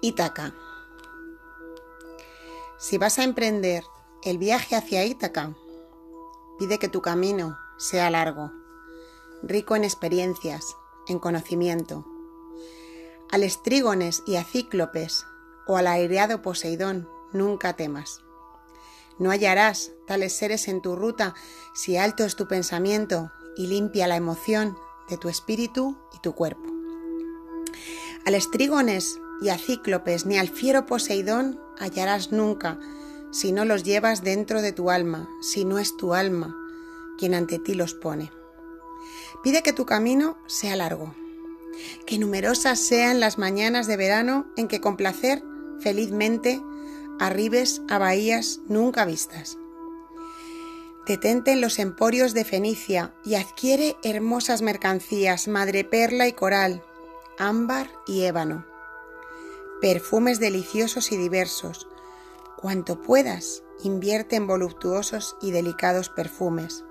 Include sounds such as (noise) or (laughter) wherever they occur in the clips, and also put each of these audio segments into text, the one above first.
Ítaca. Si vas a emprender el viaje hacia Ítaca, pide que tu camino sea largo, rico en experiencias, en conocimiento. Al estrígones y a cíclopes o al aireado Poseidón nunca temas. No hallarás tales seres en tu ruta si alto es tu pensamiento y limpia la emoción de tu espíritu y tu cuerpo. Al estrígones y a cíclopes ni al fiero Poseidón hallarás nunca si no los llevas dentro de tu alma, si no es tu alma quien ante ti los pone. Pide que tu camino sea largo, que numerosas sean las mañanas de verano en que con placer, felizmente, arribes a bahías nunca vistas. Detente en los emporios de Fenicia y adquiere hermosas mercancías, madreperla y coral, ámbar y ébano perfumes deliciosos y diversos. Cuanto puedas, invierte en voluptuosos y delicados perfumes.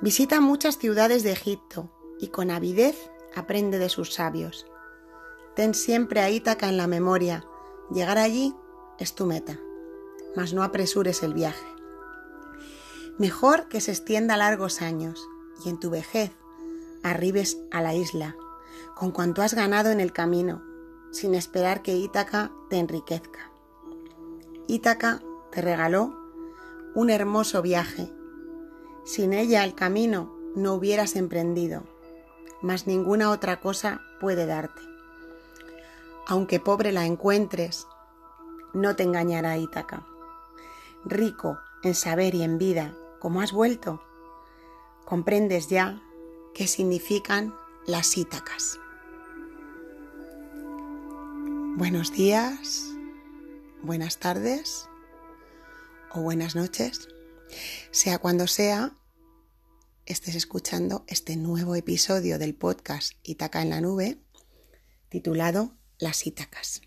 Visita muchas ciudades de Egipto y con avidez aprende de sus sabios. Ten siempre a Ítaca en la memoria. Llegar allí es tu meta, mas no apresures el viaje. Mejor que se extienda largos años y en tu vejez arribes a la isla, con cuanto has ganado en el camino, sin esperar que Ítaca te enriquezca. Ítaca te regaló un hermoso viaje. Sin ella el camino no hubieras emprendido, mas ninguna otra cosa puede darte. Aunque pobre la encuentres, no te engañará Ítaca. Rico en saber y en vida, como has vuelto, comprendes ya qué significan las Ítacas. Buenos días, buenas tardes o buenas noches, sea cuando sea, estés escuchando este nuevo episodio del podcast Itaca en la Nube, titulado Las Ítacas.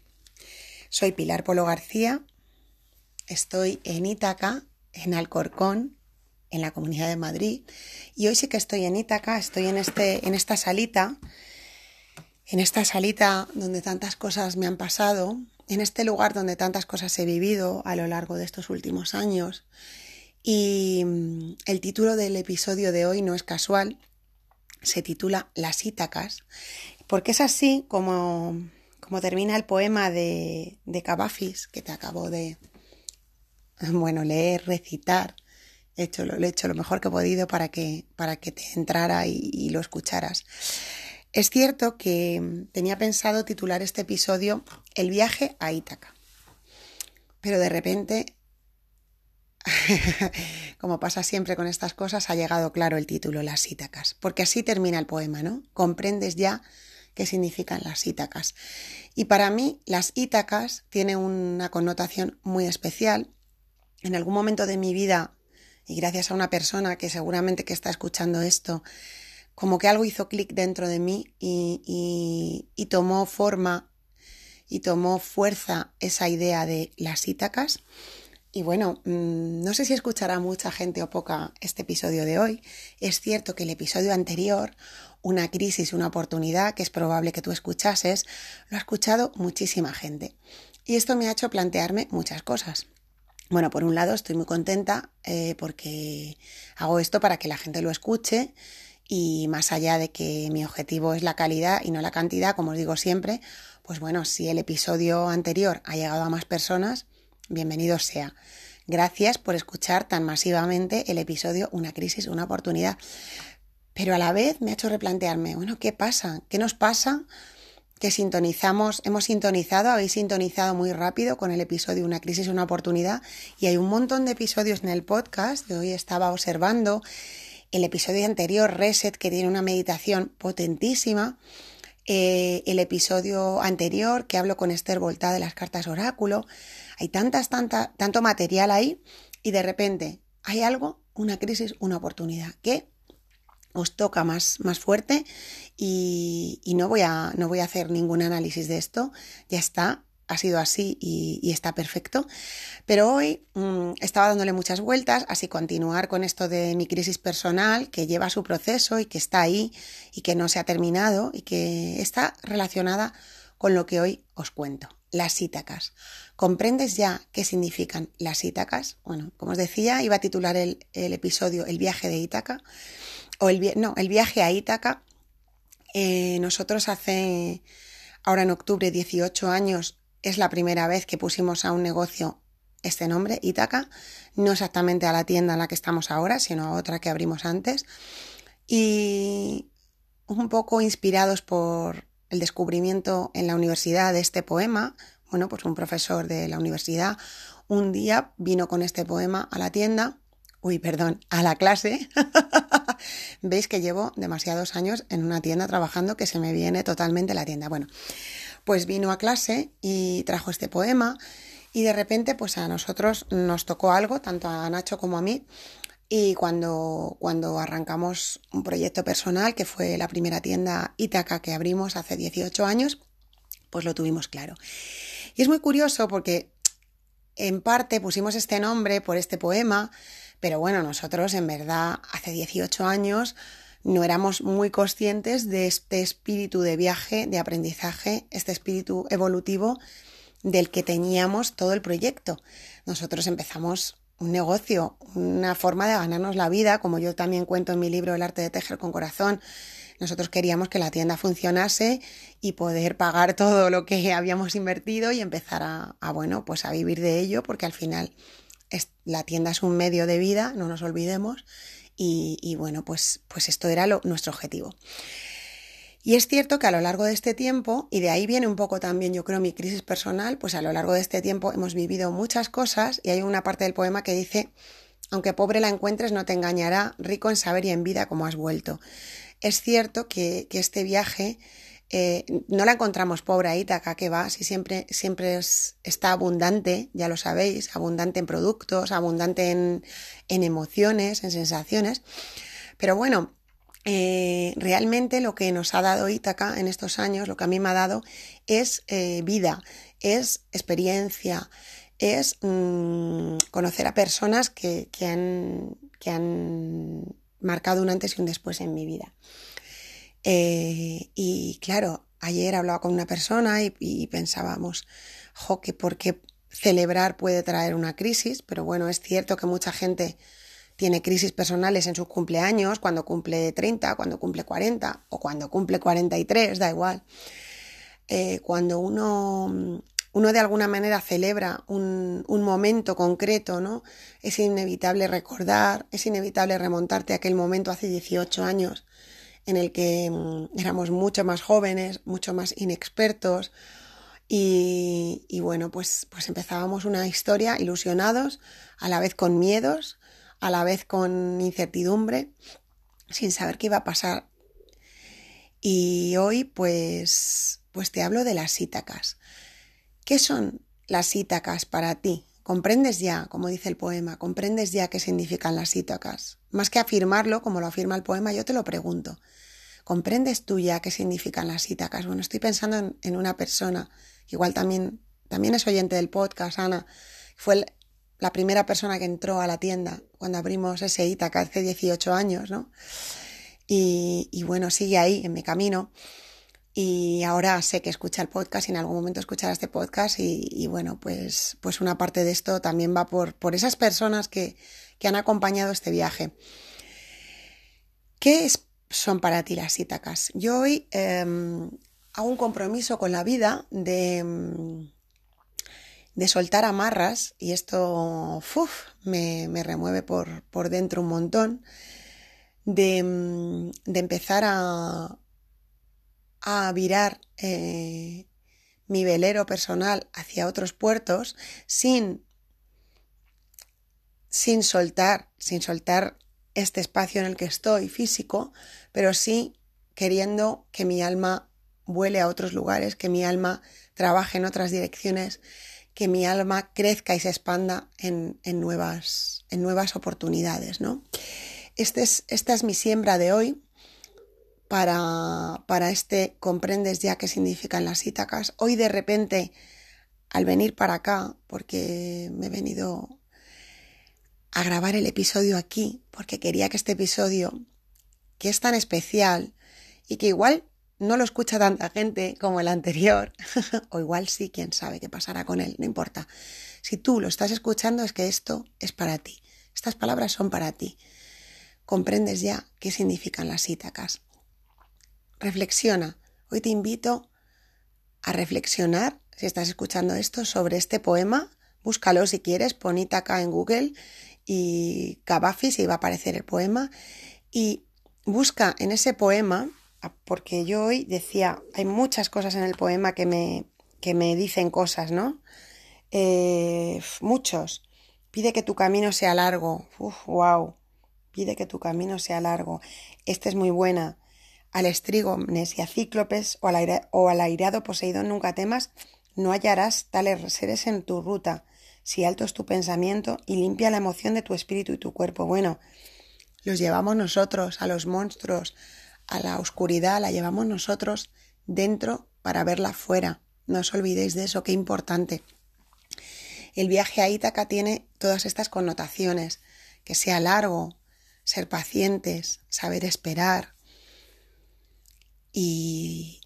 Soy Pilar Polo García, estoy en Ítaca, en Alcorcón, en la Comunidad de Madrid, y hoy sí que estoy en Ítaca, estoy en, este, en esta salita en esta salita donde tantas cosas me han pasado, en este lugar donde tantas cosas he vivido a lo largo de estos últimos años. Y mm, el título del episodio de hoy no es casual, se titula Las Ítacas, porque es así como, como termina el poema de, de Cavafis, que te acabo de bueno, leer, recitar. He hecho, lo, he hecho lo mejor que he podido para que, para que te entrara y lo escucharas. Es cierto que mm, tenía pensado titular este episodio El viaje a Ítaca, pero de repente, (laughs) como pasa siempre con estas cosas, ha llegado claro el título, Las Ítacas, porque así termina el poema, ¿no? Comprendes ya qué significan las Ítacas. Y para mí, las Ítacas tienen una connotación muy especial. En algún momento de mi vida, y gracias a una persona que seguramente que está escuchando esto, como que algo hizo clic dentro de mí y, y, tomó forma y tomó fuerza esa idea de las Ítacas. Y bueno, mm, no sé si escuchará mucha gente o poca este episodio de hoy. Es cierto que el episodio anterior, una crisis, una oportunidad, que es probable que tú escuchases, lo ha escuchado muchísima gente. Y esto me ha hecho plantearme muchas cosas. Bueno, por un lado estoy muy contenta eh, porque hago esto para que la gente lo escuche y más allá de que mi objetivo es la calidad y no la cantidad, como os digo siempre, pues bueno, si el episodio anterior ha llegado a más personas, bienvenido sea. Gracias por escuchar tan masivamente el episodio Una crisis, una oportunidad. Pero a la vez me ha hecho replantearme, bueno, ¿qué pasa? ¿Qué nos pasa? Que sintonizamos, hemos sintonizado, habéis sintonizado muy rápido con el episodio Una crisis, una oportunidad y hay un montón de episodios en el podcast que hoy estaba observando el episodio anterior, Reset, que tiene una meditación potentísima, eh, el episodio anterior, que hablo con Esther Volta de las cartas oráculo. Hay tantas, tanta, tanto material ahí y de repente hay algo, una crisis, una oportunidad, que os toca más, más fuerte y, y, no, voy a, no voy a hacer ningún análisis de esto, ya está, ha sido así y, está perfecto. Pero hoy mm, estaba dándole muchas vueltas, así continuar con esto de mi crisis personal, que lleva su proceso y que está ahí y que no se ha terminado y que está relacionada con lo que hoy os cuento, las ítacas. ¿Comprendes ya qué significan las ítacas? Bueno, como os decía, iba a titular el, episodio El viaje de Ítaca, o el, no, el viaje a Ítaca. Eh, nosotros hace, ahora en octubre, 18 años, es la primera vez que pusimos a un negocio este nombre, Ítaca, no exactamente a la tienda en la que estamos ahora, sino a otra que abrimos antes. Y un poco inspirados por el descubrimiento en la universidad de este poema, bueno, pues un profesor de la universidad un día vino con este poema a la tienda, uy, perdón, a la clase. (laughs) Veis que llevo demasiados años en una tienda trabajando que se me viene totalmente la tienda. Bueno, pues vino a clase y trajo este poema y de repente pues a nosotros nos tocó algo, tanto a Nacho como a mí, y cuando, cuando arrancamos un proyecto personal, que fue la primera tienda Ítaca que abrimos hace 18 años, pues lo tuvimos claro. Y es muy curioso porque en parte pusimos este nombre por este poema, pero bueno, nosotros en verdad hace 18 años no éramos muy conscientes de este espíritu de viaje, de aprendizaje, este espíritu evolutivo del que teníamos todo el proyecto. Nosotros empezamos un negocio, una forma de ganarnos la vida, como yo también cuento en mi libro El arte de tejer con corazón. Nosotros queríamos que la tienda funcionase y poder pagar todo lo que (laughs) habíamos invertido y empezar a, bueno, pues a vivir de ello, porque al final la tienda es un medio de vida, no nos olvidemos, y, bueno, pues, pues esto era nuestro objetivo. Y es cierto que a lo largo de este tiempo, y de ahí viene un poco también yo creo mi crisis personal, pues a lo largo de este tiempo hemos vivido muchas cosas y hay una parte del poema que dice, aunque pobre la encuentres no te engañará, rico en saber y en vida como has vuelto. Es cierto que, este viaje eh, no la encontramos pobre a Ítaca, que va, si siempre, siempre está abundante, ya lo sabéis, abundante en productos, abundante en, emociones, en sensaciones. Pero bueno, eh, realmente lo que nos ha dado Ítaca en estos años, lo que a mí me ha dado, es eh, vida, es experiencia, es mm, conocer a personas que, han, que, han, marcado un antes y un después en mi vida. Eh, y claro, ayer hablaba con una persona y, pensábamos, jo, que por qué celebrar puede traer una crisis, pero bueno, es cierto que mucha gente tiene crisis personales en sus cumpleaños, cuando cumple 30, cuando cumple 40 o cuando cumple 43, da igual. Eh, cuando uno, uno de alguna manera celebra un, un, momento concreto, ¿no? Es inevitable recordar, es inevitable remontarte a aquel momento hace 18 años en el que mm, éramos mucho más jóvenes, mucho más inexpertos, y, bueno, pues, pues empezábamos una historia ilusionados, a la vez con miedos, a la vez con incertidumbre, sin saber qué iba a pasar. Y hoy pues pues te hablo de las ítacas. ¿Qué son las ítacas para ti? ¿Comprendes ya, como dice el poema, comprendes ya qué significan las ítacas? Más que afirmarlo, como lo afirma el poema, yo te lo pregunto. ¿Comprendes tú ya qué significan las ítacas? Bueno, estoy pensando en, una persona, igual también, también es oyente del podcast, Ana, fue la primera persona que entró a la tienda cuando abrimos ese Ítaca hace 18 años, ¿no? Y, bueno, sigue ahí en mi camino. Y ahora sé que escucha el podcast y en algún momento escuchará este podcast. Y, bueno, pues, pues una parte de esto también va por, por esas personas que, han acompañado este viaje. ¿Qué son para ti las Ítacas? Yo hoy em, hago un compromiso con la vida de em, de soltar amarras, y esto me, remueve por, por, dentro un montón, de, mm, de empezar a, a virar eh, mi velero personal hacia otros puertos sin, sin soltar, sin soltar este espacio en el que estoy físico, pero sí queriendo que mi alma vuele a otros lugares, que mi alma trabaje en otras direcciones, que mi alma crezca y se expanda en, nuevas, en nuevas, oportunidades. ¿no? Este es, esta es mi siembra de hoy para, este comprendes ya qué significan las ítacas. Hoy de repente, al venir para acá, porque me he venido a grabar el episodio aquí, porque quería que este episodio, que es tan especial y que igual no lo escucha tanta gente como el anterior, (laughs) o igual sí, quién sabe qué pasará con él, no importa. Si tú lo estás escuchando es que esto es para ti. Estas palabras son para ti. Comprendes ya qué significan las ítacas. Reflexiona. Hoy te invito a reflexionar, si estás escuchando esto, sobre este poema. Búscalo si quieres, pon Ítaca en Google y Cavafis y va a aparecer el poema. Y busca en ese poema Ah, porque yo hoy decía, hay muchas cosas en el poema que me, que me dicen cosas, ¿no? Eh, muchos. Pide que tu camino sea largo. Uf, wow. Pide que tu camino sea largo. Esta es muy buena. Al estrígones y a cíclopes o al, o al airado Poseidón nunca temas, no hallarás tales seres en tu ruta. Si alto es tu pensamiento y limpia la emoción de tu espíritu y tu cuerpo. Bueno, los llevamos nosotros, a los monstruos, a la oscuridad la llevamos nosotros dentro para verla fuera. No os olvidéis de eso, qué importante. El viaje a Ítaca tiene todas estas connotaciones, que sea largo, ser pacientes, saber esperar y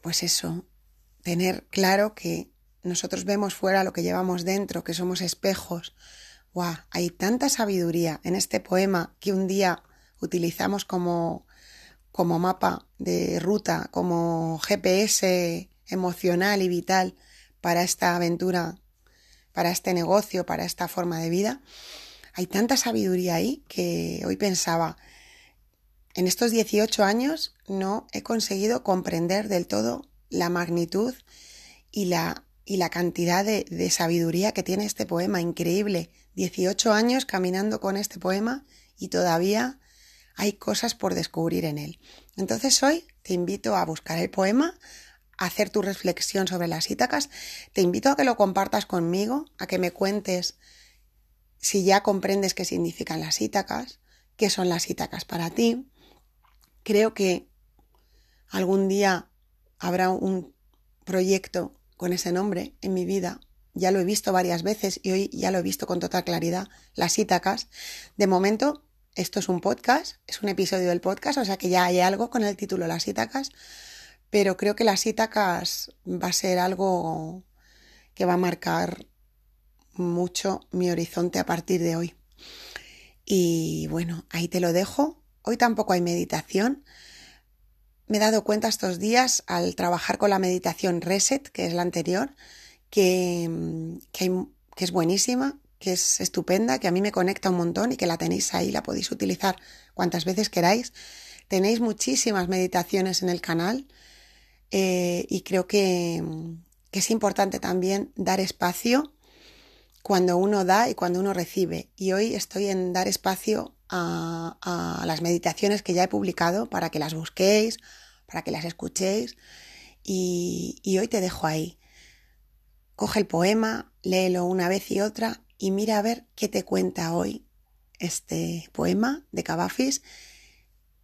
pues eso, tener claro que nosotros vemos fuera lo que llevamos dentro, que somos espejos. ¡Guau! Hay tanta sabiduría en este poema que un día utilizamos como como mapa de ruta, como GPS emocional y vital para esta aventura, para este negocio, para esta forma de vida. Hay tanta sabiduría ahí que hoy pensaba, en estos 18 años no he conseguido comprender del todo la magnitud y la, y la cantidad de, de sabiduría que tiene este poema. Increíble. 18 años caminando con este poema y todavía hay cosas por descubrir en él. Entonces hoy te invito a buscar el poema, a hacer tu reflexión sobre las Ítacas, te invito a que lo compartas conmigo, a que me cuentes si ya comprendes qué significan las Ítacas, qué son las Ítacas para ti. Creo que algún día habrá un proyecto con ese nombre en mi vida. Ya lo he visto varias veces y hoy ya lo he visto con total claridad, las Ítacas. De momento esto es un podcast, es un episodio del podcast, o sea que ya hay algo con el título Las Ítacas, pero creo que las Ítacas va a ser algo que va a marcar mucho mi horizonte a partir de hoy. Y bueno, ahí te lo dejo. Hoy tampoco hay meditación. Me he dado cuenta estos días al trabajar con la meditación Reset, que es la anterior, que, que, es buenísima, que es estupenda, que a mí me conecta un montón y que la tenéis ahí, la podéis utilizar cuantas veces queráis. Tenéis muchísimas meditaciones en el canal eh, y creo que, es importante también dar espacio cuando uno da y cuando uno recibe. Y hoy estoy en dar espacio a, las meditaciones que ya he publicado para que las busquéis, para que las escuchéis. Y, hoy te dejo ahí. Coge el poema, léelo una vez y otra y mira a ver qué te cuenta hoy este poema de Cavafis,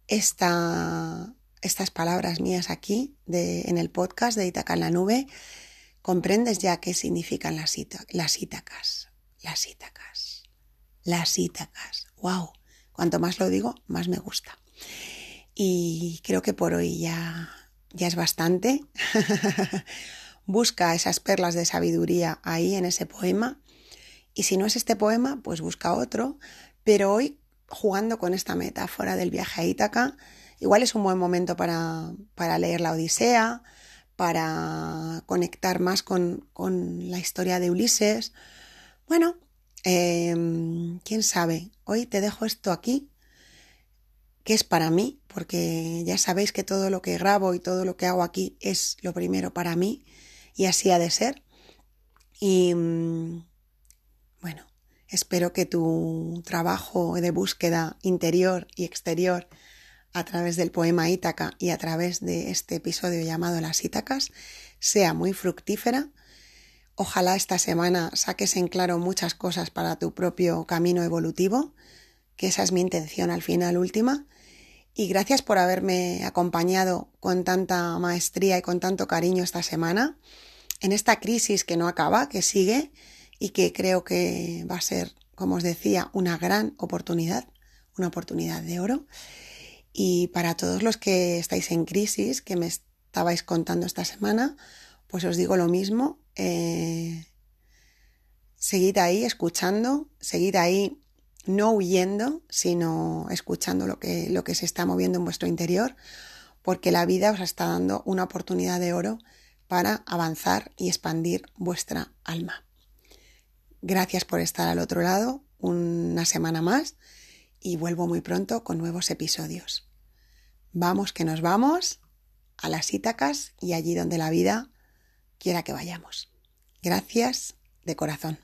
esta, estas palabras mías aquí de, en el podcast de Itaca en la nube. Comprendes ya qué significan las, las ítacas, las ítacas, las ítacas. ¡Wow! Cuanto más lo digo, más me gusta. Y creo que por hoy ya, ya es bastante. (laughs) Busca esas perlas de sabiduría ahí en ese poema y si no es este poema, pues busca otro. Pero hoy, jugando con esta metáfora del viaje a Ítaca, igual es un buen momento para, para leer la Odisea, para conectar más con, con la historia de Ulises. Bueno, em, quién sabe. Hoy te dejo esto aquí, que es para mí, porque ya sabéis que todo lo que grabo y todo lo que hago aquí es lo primero para mí, y así ha de ser. Y, bueno, espero que tu trabajo de búsqueda interior y exterior a través del poema Ítaca y a través de este episodio llamado Las Ítacas sea muy fructífera. Ojalá esta semana saques en claro muchas cosas para tu propio camino evolutivo, que esa es mi intención al final última. Y gracias por haberme acompañado con tanta maestría y con tanto cariño esta semana, en esta crisis que no acaba, que sigue y que creo que va a ser, como os decía, una gran oportunidad, una oportunidad de oro. Y para todos los que estáis en crisis, que me estabais contando esta semana, pues os digo lo mismo. Eh, seguid ahí escuchando, seguid ahí no huyendo, sino escuchando lo que, lo que se está moviendo en vuestro interior, porque la vida os está dando una oportunidad de oro para avanzar y expandir vuestra alma. Gracias por estar al otro lado una semana más y vuelvo muy pronto con nuevos episodios. Vamos que nos vamos a las Ítacas y allí donde la vida quiera que vayamos. Gracias de corazón.